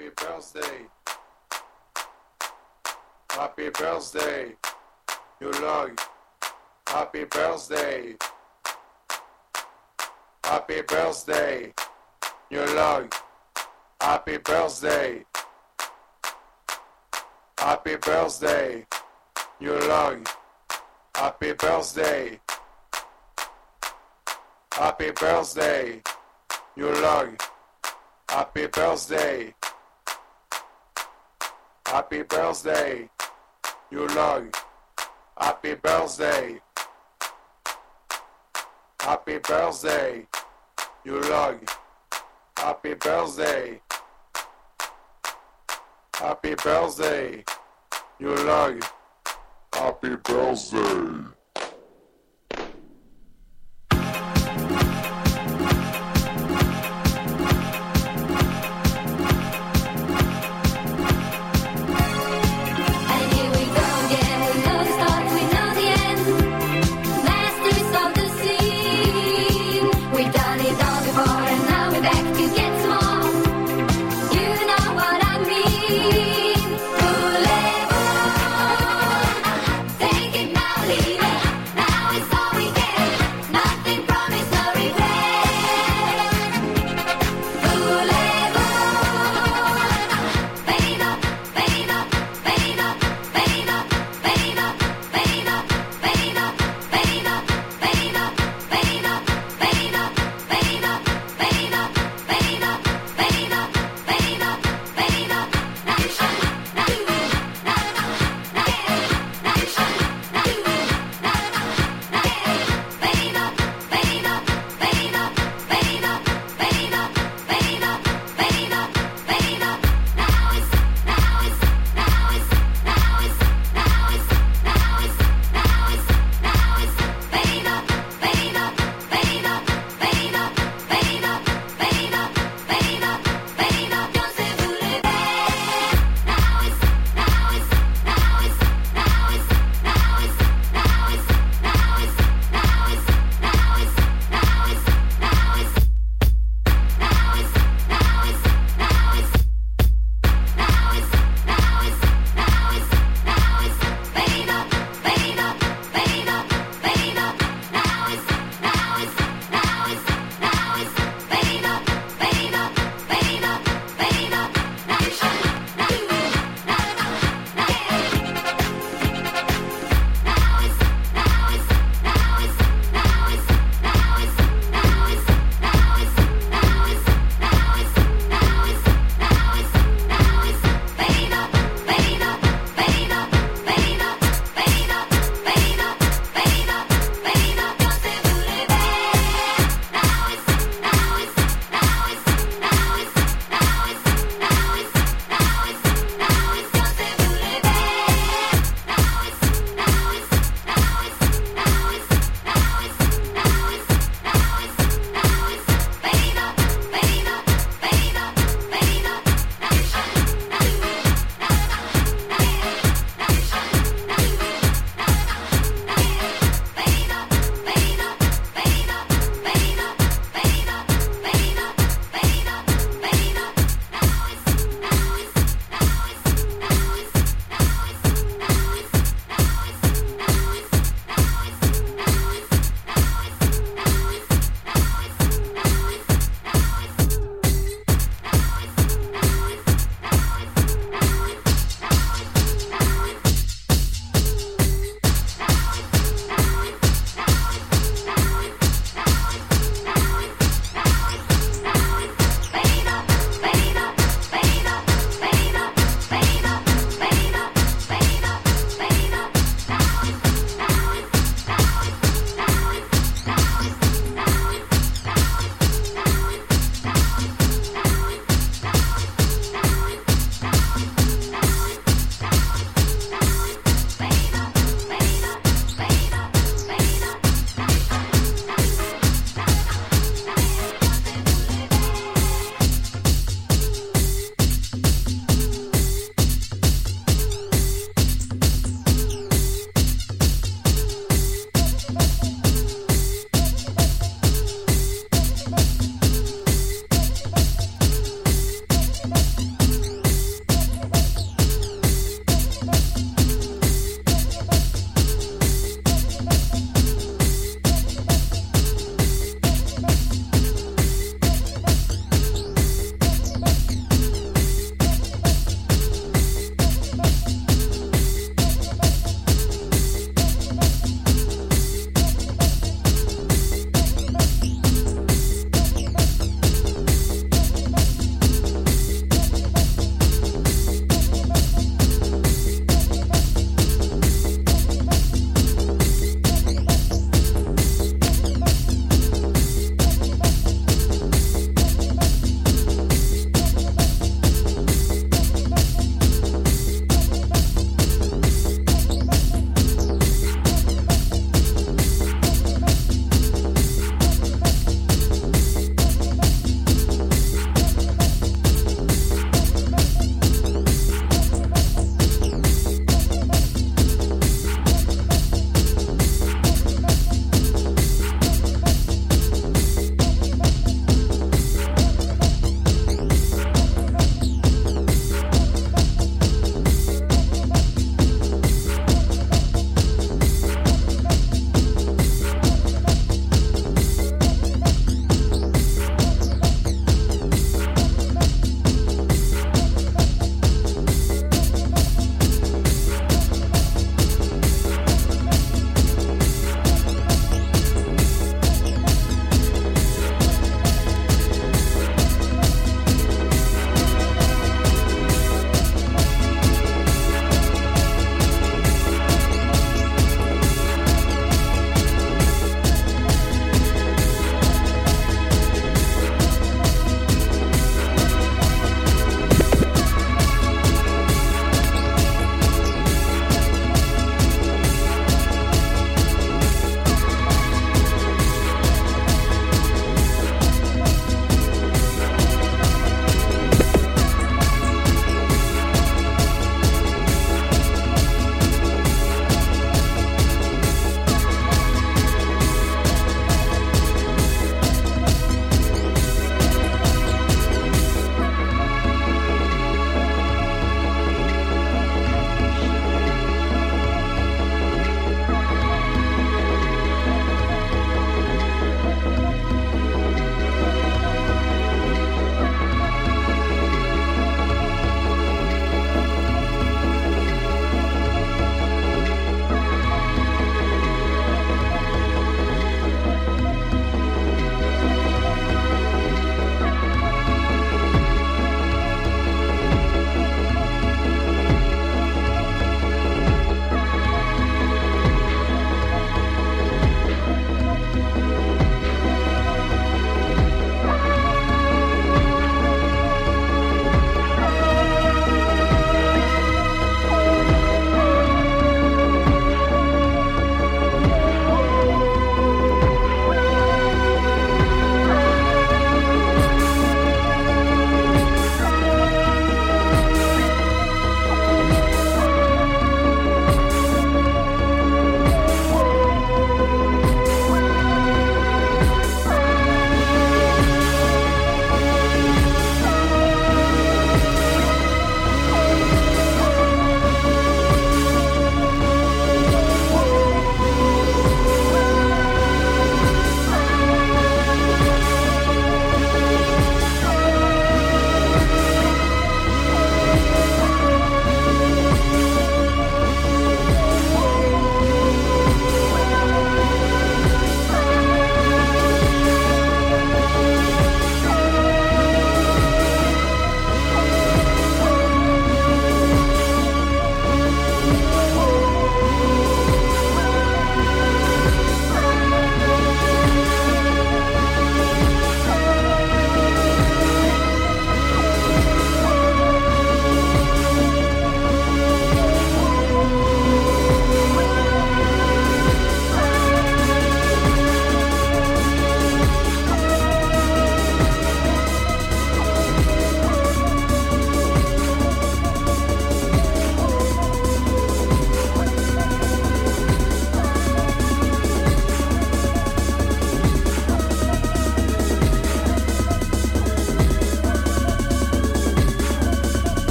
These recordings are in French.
Happy birthday. Happy birthday, you like. Happy birthday. Happy birthday, you like. Happy birthday. Happy birthday, you like. Happy birthday. Happy birthday, you like. Happy birthday. Happy birthday, you like. Happy birthday. Happy birthday, you like. Happy birthday. Happy birthday, you like. Happy birthday.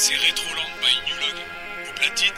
C'est Retroland by Newlog. Au platine,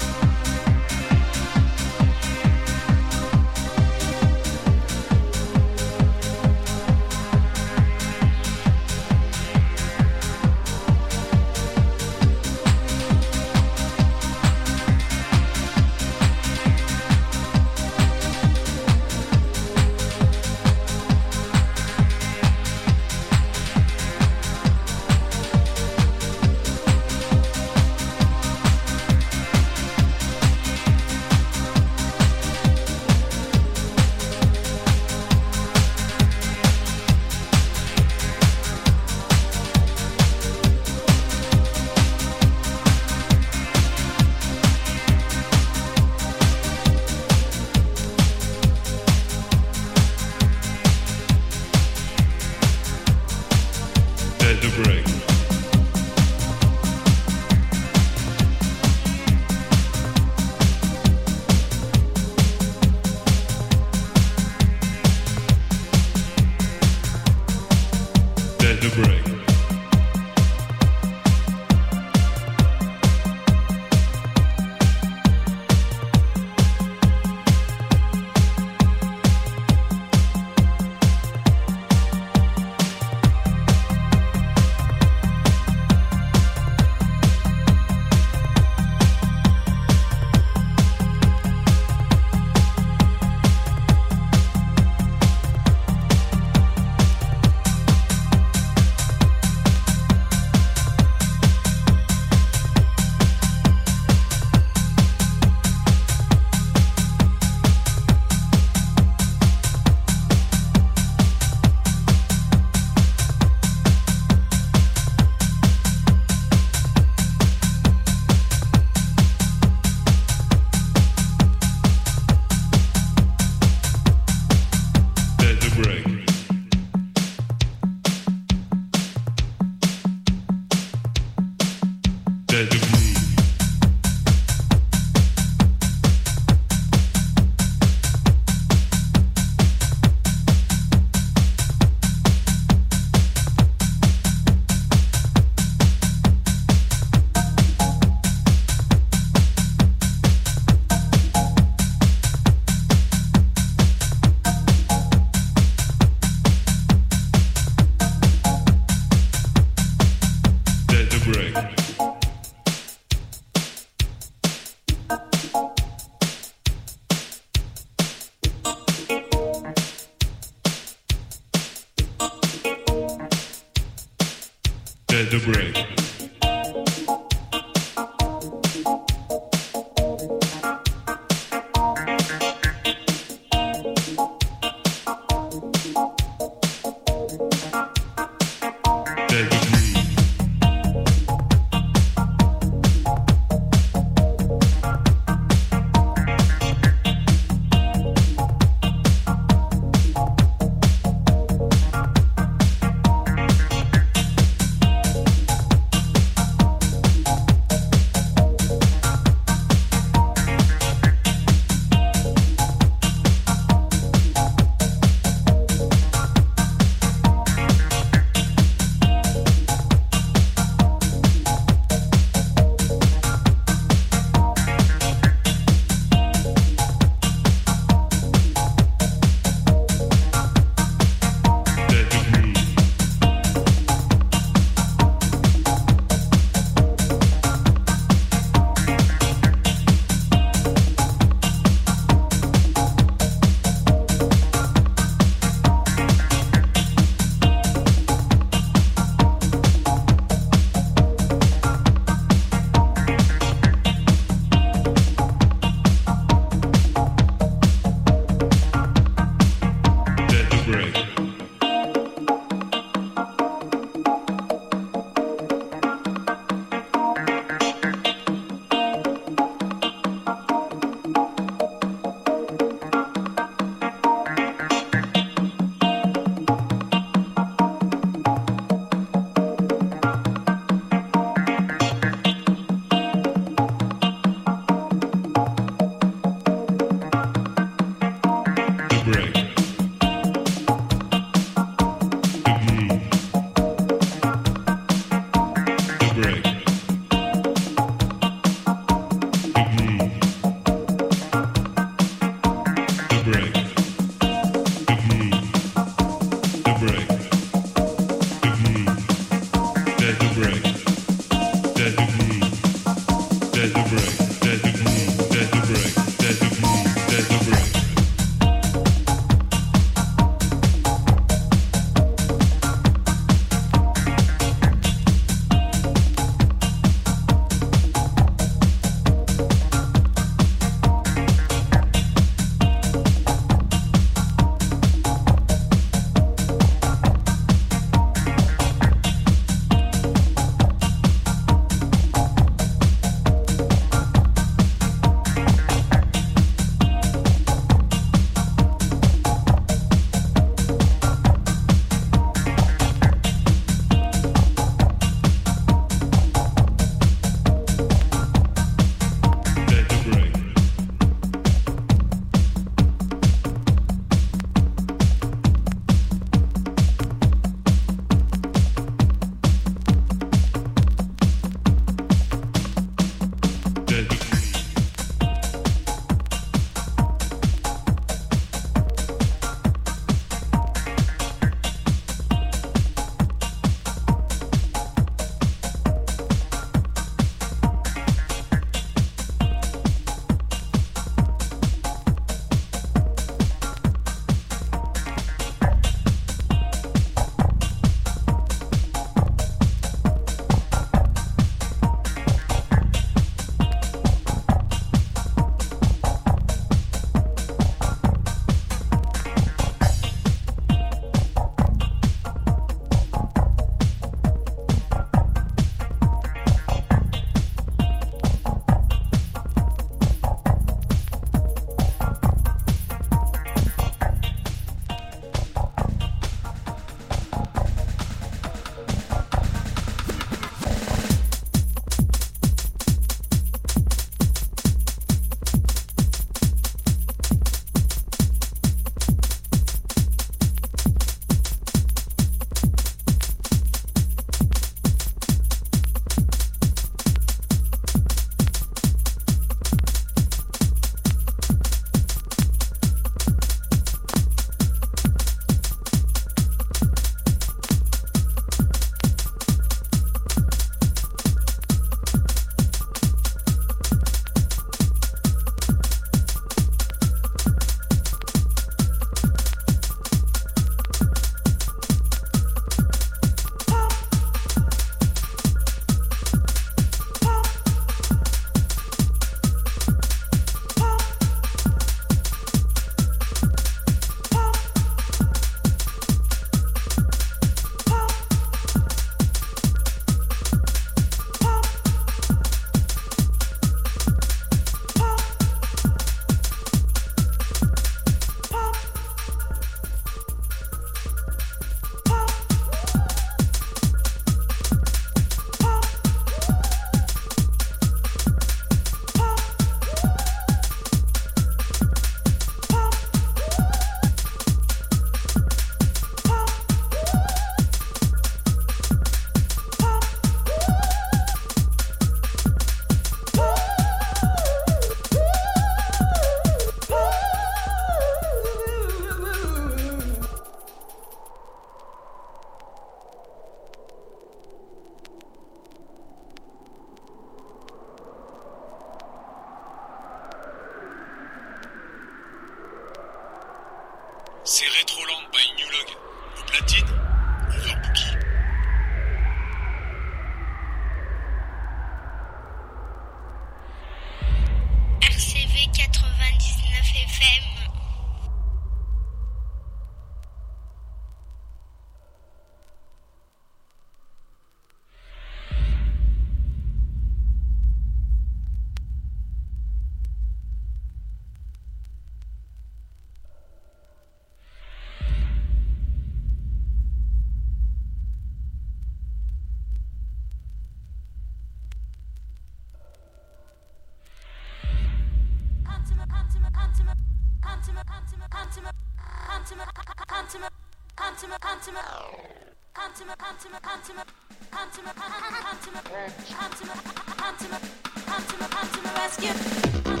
Rescue.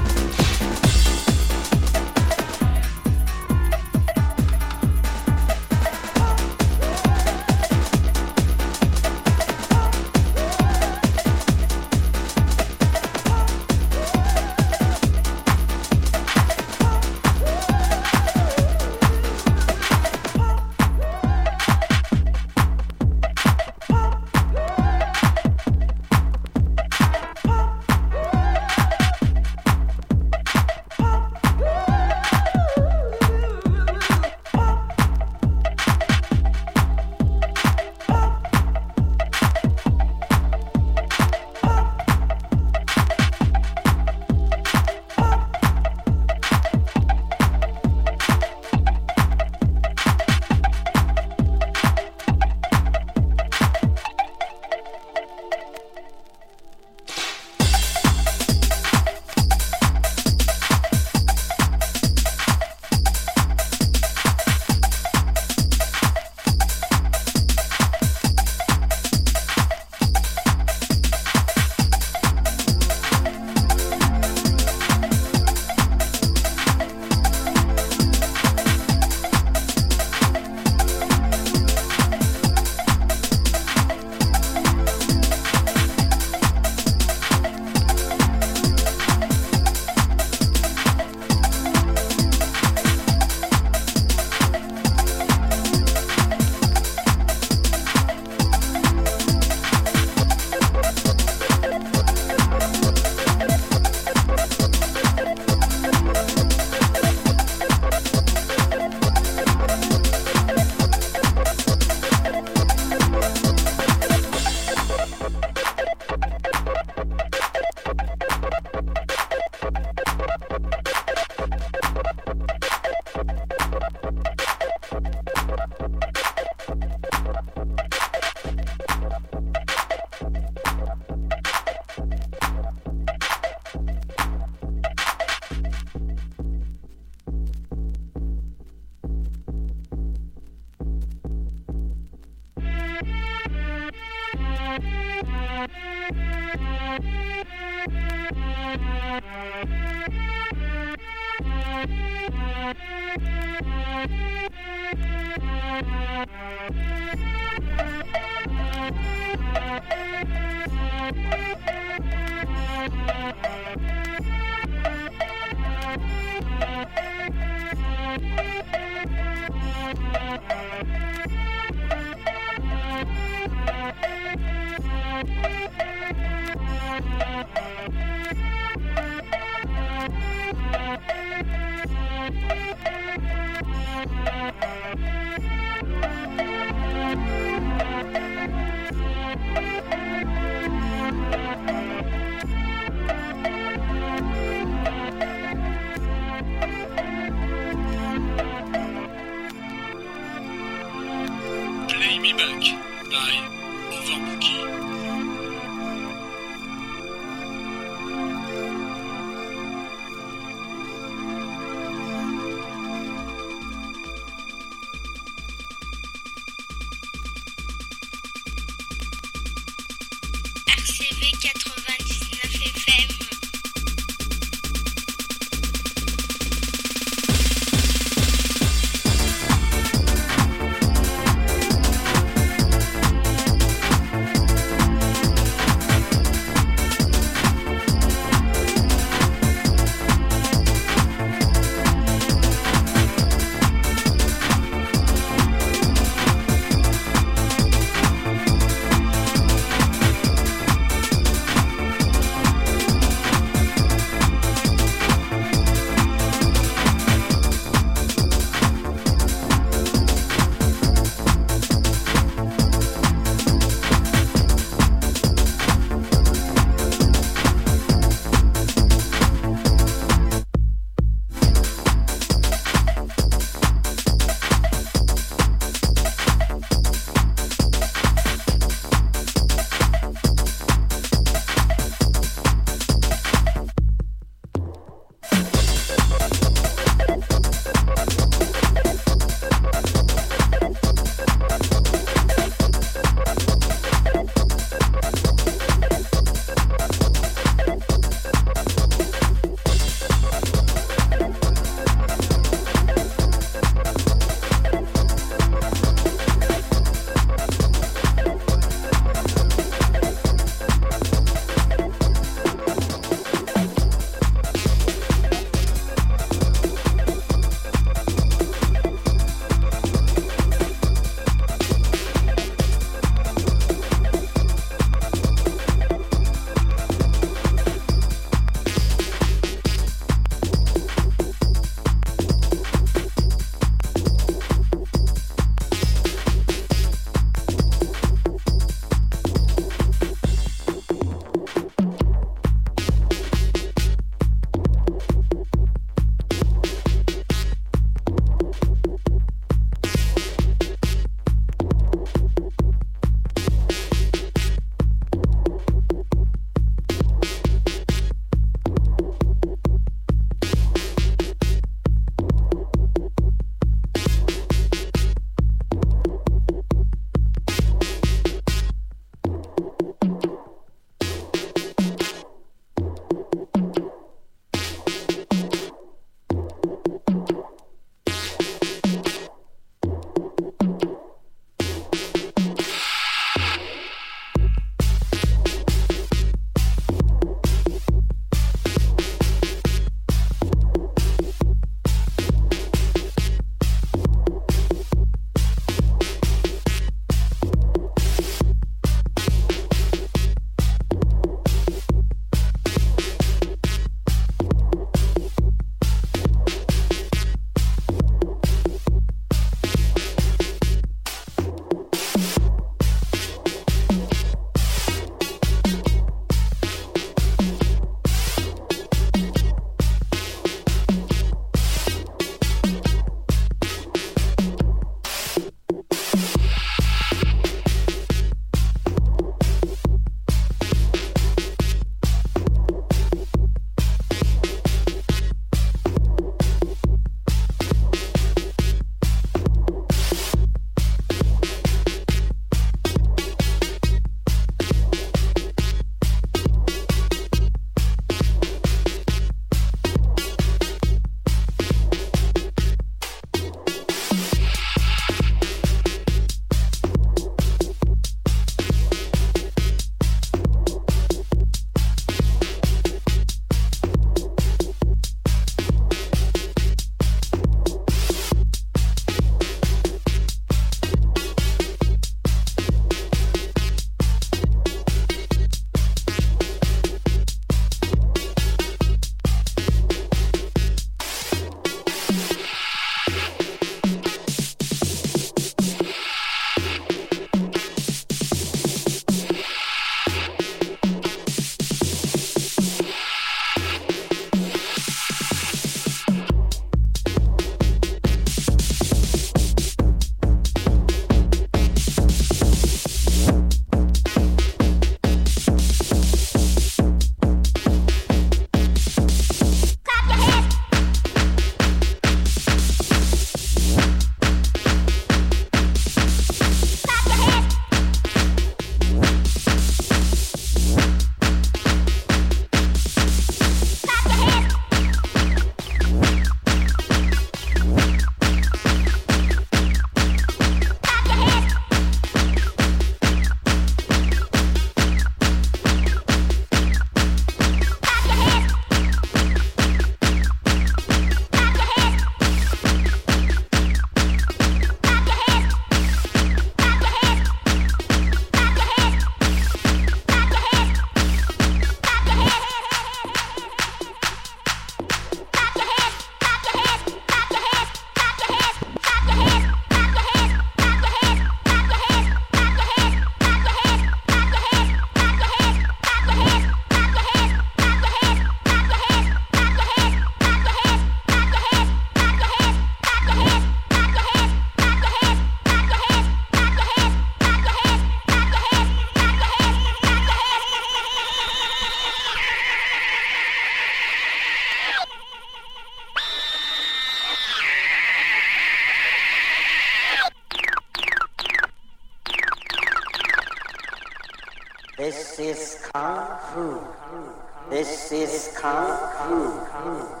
This is Kung Fu.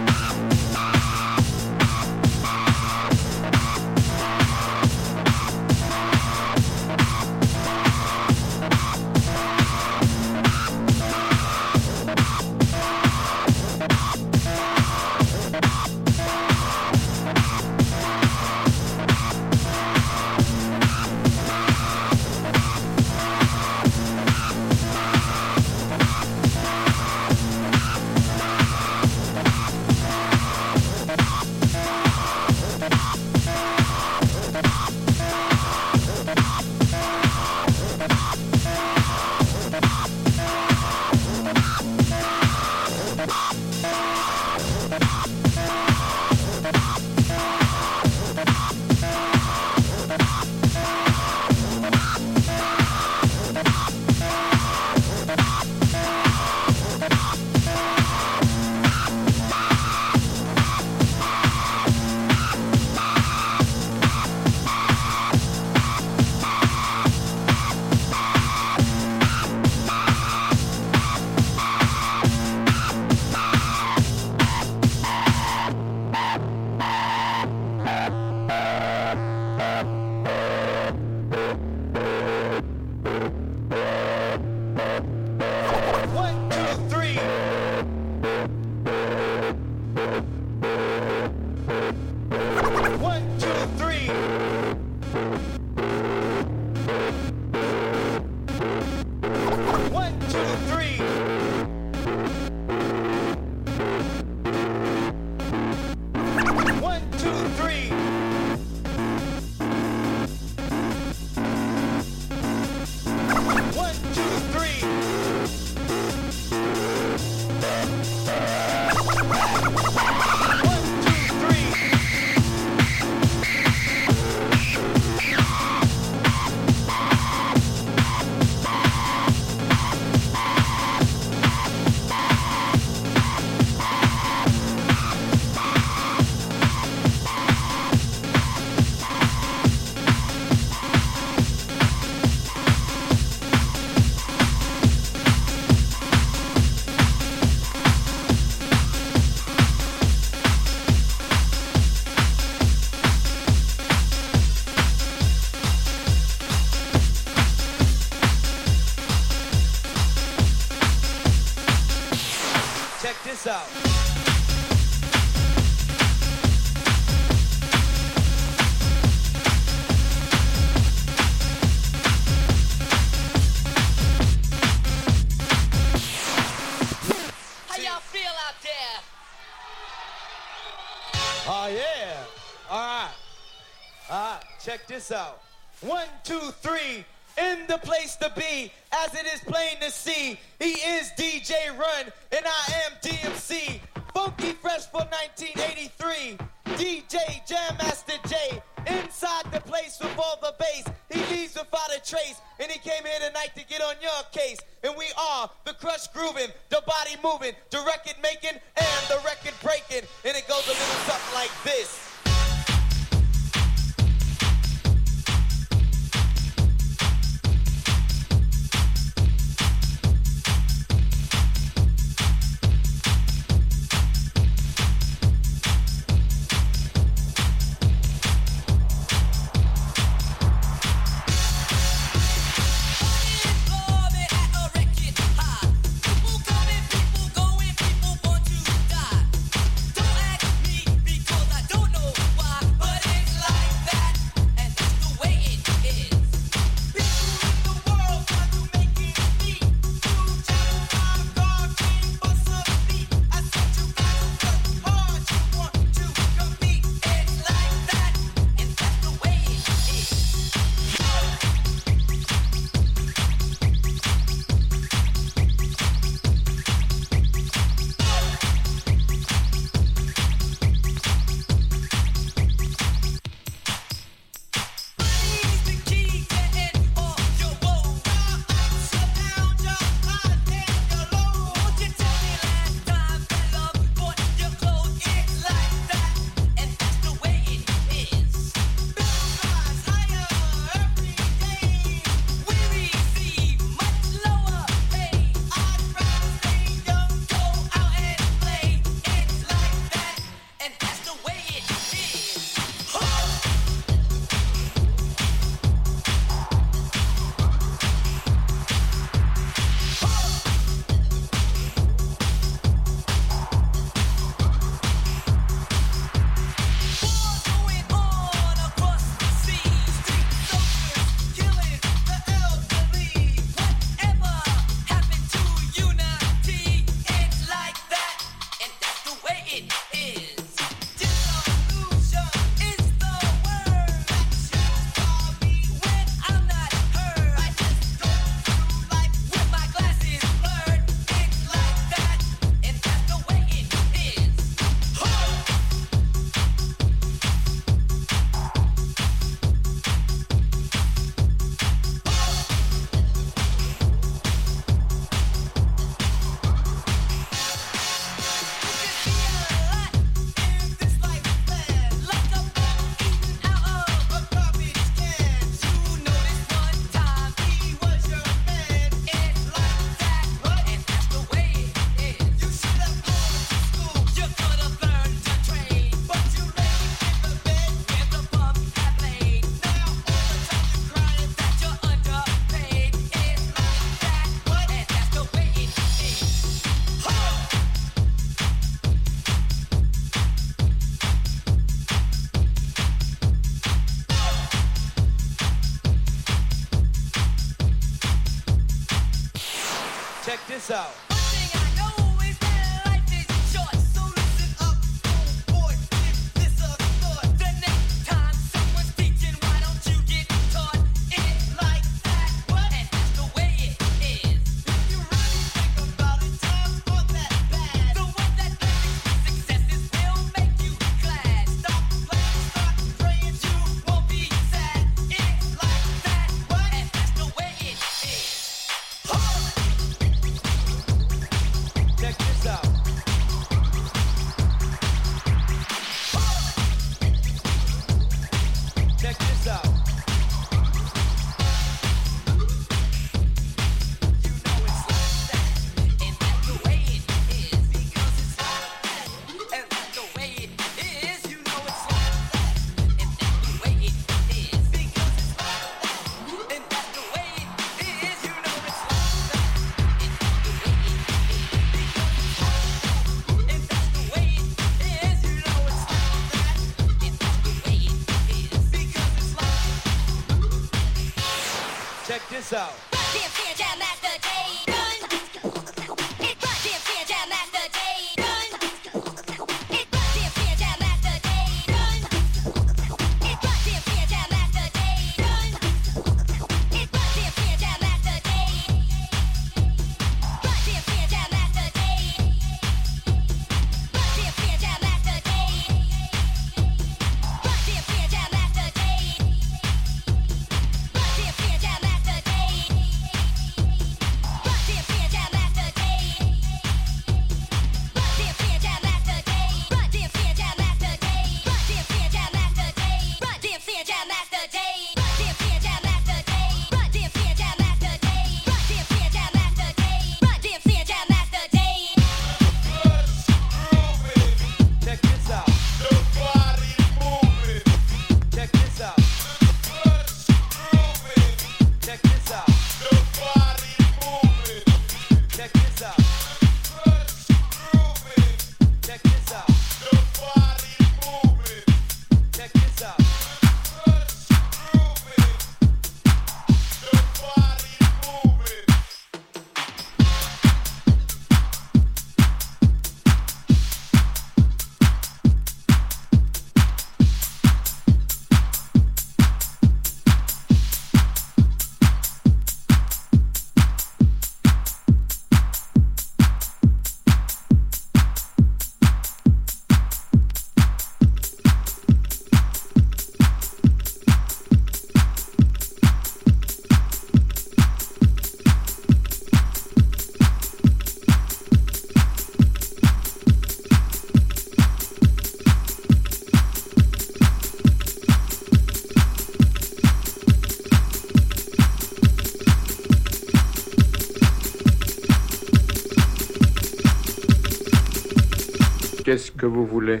Qu'est-ce que vous voulez?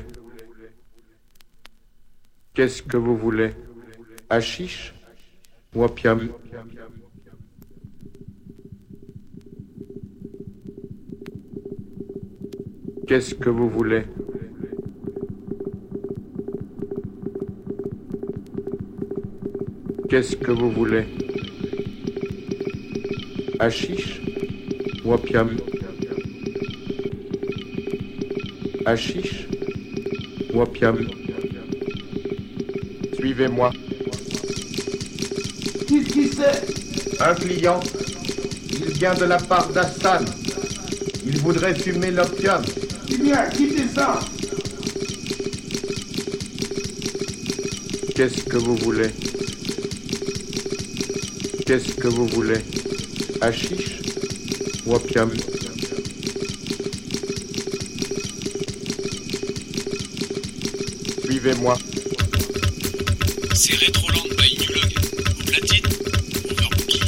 Qu'est-ce que vous voulez? Hachiche ou opium? Qu'est-ce que vous voulez? Qu'est-ce que vous voulez? Hachiche ou opium? Hachiche ou opium Suivez-moi. Qu'est-ce qui c'est Un client. Il vient de la part d'Hassan. Il voudrait fumer l'opium. Eh bien, quittez ça Qu'est-ce que vous voulez? Qu'est-ce que vous voulez? Hachiche ou opium Suivez-moi. C'est Retroland by Newlog. Au platine, Overbookie.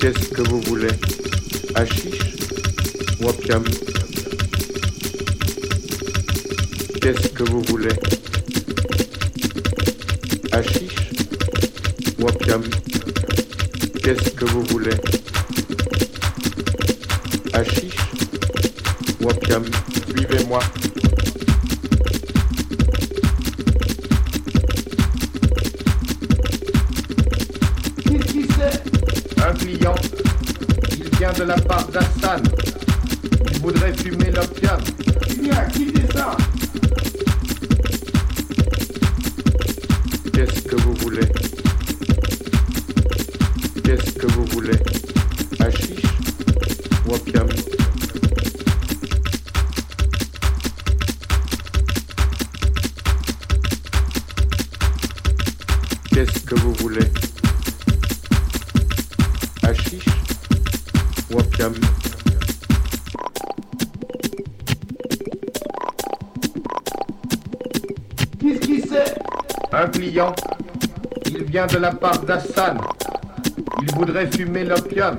Qu'est-ce que vous voulez? Hachiche ou opium Qu'est-ce que vous voulez? Hachiche ou opium Qu'est-ce que vous voulez? Hachiche de la part d'Hassan. Il voudrait fumer l'opium.